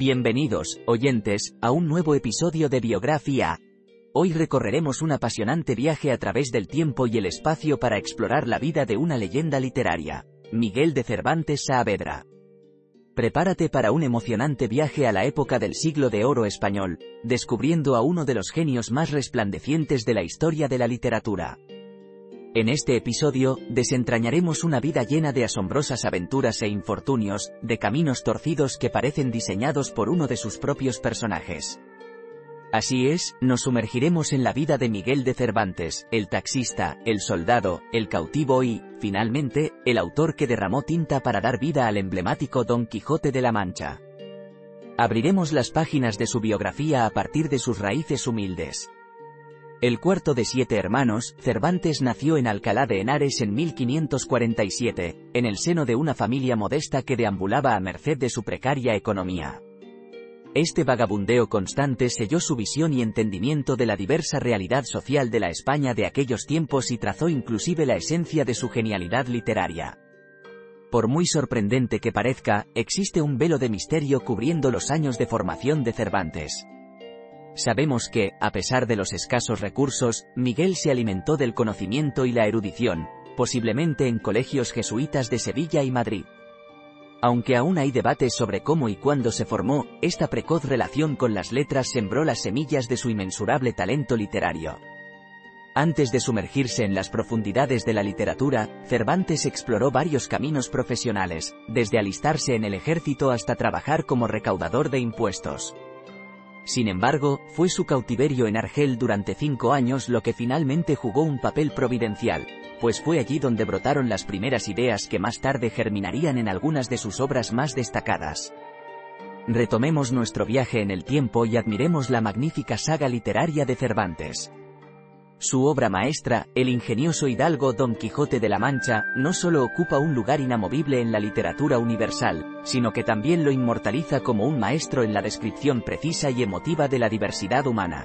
Bienvenidos, oyentes, a un nuevo episodio de Biografía. Hoy recorreremos un apasionante viaje a través del tiempo y el espacio para explorar la vida de una leyenda literaria, Miguel de Cervantes Saavedra. Prepárate para un emocionante viaje a la época del siglo de oro español, descubriendo a uno de los genios más resplandecientes de la historia de la literatura. En este episodio, desentrañaremos una vida llena de asombrosas aventuras e infortunios, de caminos torcidos que parecen diseñados por uno de sus propios personajes. Así es, nos sumergiremos en la vida de Miguel de Cervantes, el taxista, el soldado, el cautivo y, finalmente, el autor que derramó tinta para dar vida al emblemático Don Quijote de la Mancha. Abriremos las páginas de su biografía a partir de sus raíces humildes. El cuarto de siete hermanos, Cervantes nació en Alcalá de Henares en 1547, en el seno de una familia modesta que deambulaba a merced de su precaria economía. Este vagabundeo constante selló su visión y entendimiento de la diversa realidad social de la España de aquellos tiempos y trazó inclusive la esencia de su genialidad literaria. Por muy sorprendente que parezca, existe un velo de misterio cubriendo los años de formación de Cervantes. Sabemos que, a pesar de los escasos recursos, Miguel se alimentó del conocimiento y la erudición, posiblemente en colegios jesuitas de Sevilla y Madrid. Aunque aún hay debates sobre cómo y cuándo se formó, esta precoz relación con las letras sembró las semillas de su inmensurable talento literario. Antes de sumergirse en las profundidades de la literatura, Cervantes exploró varios caminos profesionales, desde alistarse en el ejército hasta trabajar como recaudador de impuestos. Sin embargo, fue su cautiverio en Argel durante cinco años lo que finalmente jugó un papel providencial, pues fue allí donde brotaron las primeras ideas que más tarde germinarían en algunas de sus obras más destacadas. Retomemos nuestro viaje en el tiempo y admiremos la magnífica saga literaria de Cervantes. Su obra maestra, el ingenioso hidalgo Don Quijote de la Mancha, no solo ocupa un lugar inamovible en la literatura universal, sino que también lo inmortaliza como un maestro en la descripción precisa y emotiva de la diversidad humana.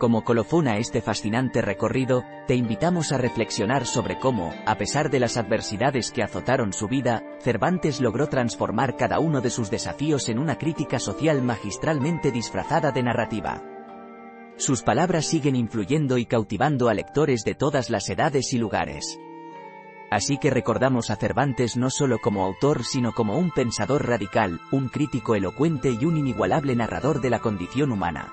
Como colofón a este fascinante recorrido, te invitamos a reflexionar sobre cómo, a pesar de las adversidades que azotaron su vida, Cervantes logró transformar cada uno de sus desafíos en una crítica social magistralmente disfrazada de narrativa. Sus palabras siguen influyendo y cautivando a lectores de todas las edades y lugares. Así que recordamos a Cervantes no solo como autor sino como un pensador radical, un crítico elocuente y un inigualable narrador de la condición humana.